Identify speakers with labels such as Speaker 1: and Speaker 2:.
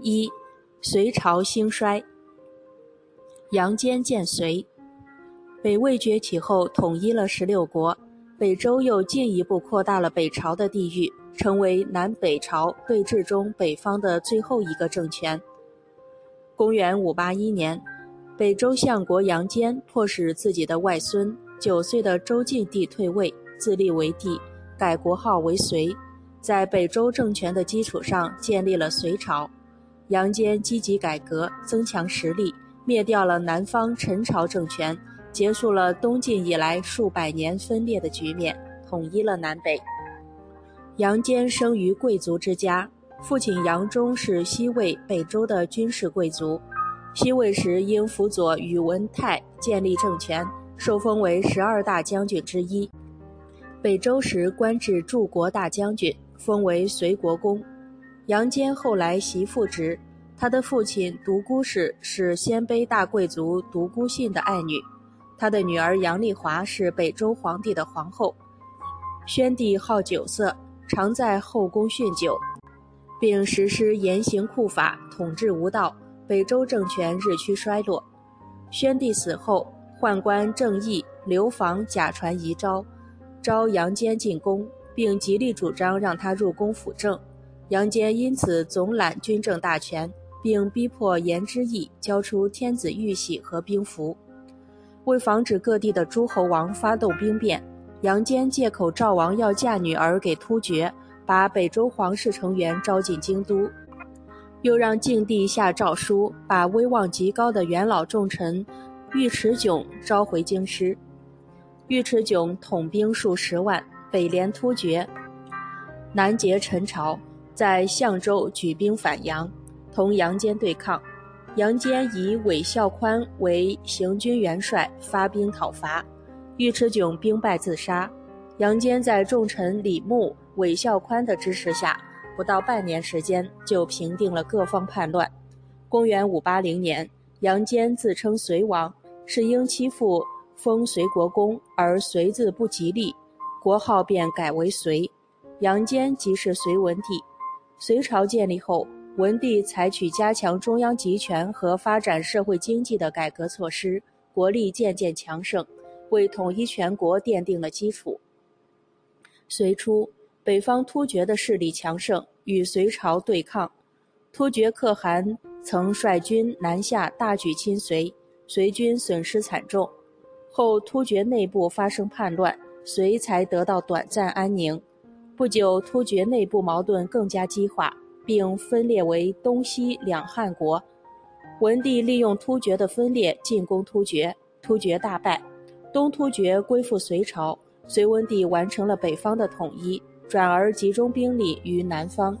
Speaker 1: 一、隋朝兴衰。杨坚建隋，北魏崛起后，统一了十六国，北周又进一步扩大了北朝的地域，成为南北朝对峙中北方的最后一个政权。公元五八一年，北周相国杨坚迫使自己的外孙九岁的周敬帝退位，自立为帝，改国号为隋，在北周政权的基础上建立了隋朝。杨坚积极改革，增强实力，灭掉了南方陈朝政权，结束了东晋以来数百年分裂的局面，统一了南北。杨坚生于贵族之家，父亲杨忠是西魏北周的军事贵族，西魏时因辅佐宇文泰建立政权，受封为十二大将军之一；北周时官至柱国大将军，封为隋国公。杨坚后来袭父职，他的父亲独孤氏是鲜卑大贵族独孤信的爱女，他的女儿杨丽华是北周皇帝的皇后。宣帝好酒色，常在后宫酗酒，并实施严刑酷法，统治无道，北周政权日趋衰落。宣帝死后，宦官郑义流防假传遗诏，召杨坚进宫，并极力主张让他入宫辅政。杨坚因此总揽军政大权，并逼迫颜之义交出天子玉玺和兵符。为防止各地的诸侯王发动兵变，杨坚借口赵王要嫁女儿给突厥，把北周皇室成员招进京都，又让晋帝下诏书，把威望极高的元老重臣尉迟迥召回京师。尉迟迥统兵数十万，北联突厥，南结陈朝。在相州举兵反杨，同杨坚对抗。杨坚以韦孝宽为行军元帅，发兵讨伐。尉迟迥兵败自杀。杨坚在重臣李牧、韦孝宽的支持下，不到半年时间就平定了各方叛乱。公元五八零年，杨坚自称隋王，是因其父封隋国公而隋字不吉利，国号便改为隋。杨坚即是隋文帝。隋朝建立后，文帝采取加强中央集权和发展社会经济的改革措施，国力渐渐强盛，为统一全国奠定了基础。隋初，北方突厥的势力强盛，与隋朝对抗。突厥可汗曾率军南下，大举侵隋，隋军损失惨重。后突厥内部发生叛乱，隋才得到短暂安宁。不久，突厥内部矛盾更加激化，并分裂为东西两汉国。文帝利用突厥的分裂进攻突厥，突厥大败，东突厥归附隋朝。隋文帝完成了北方的统一，转而集中兵力于南方。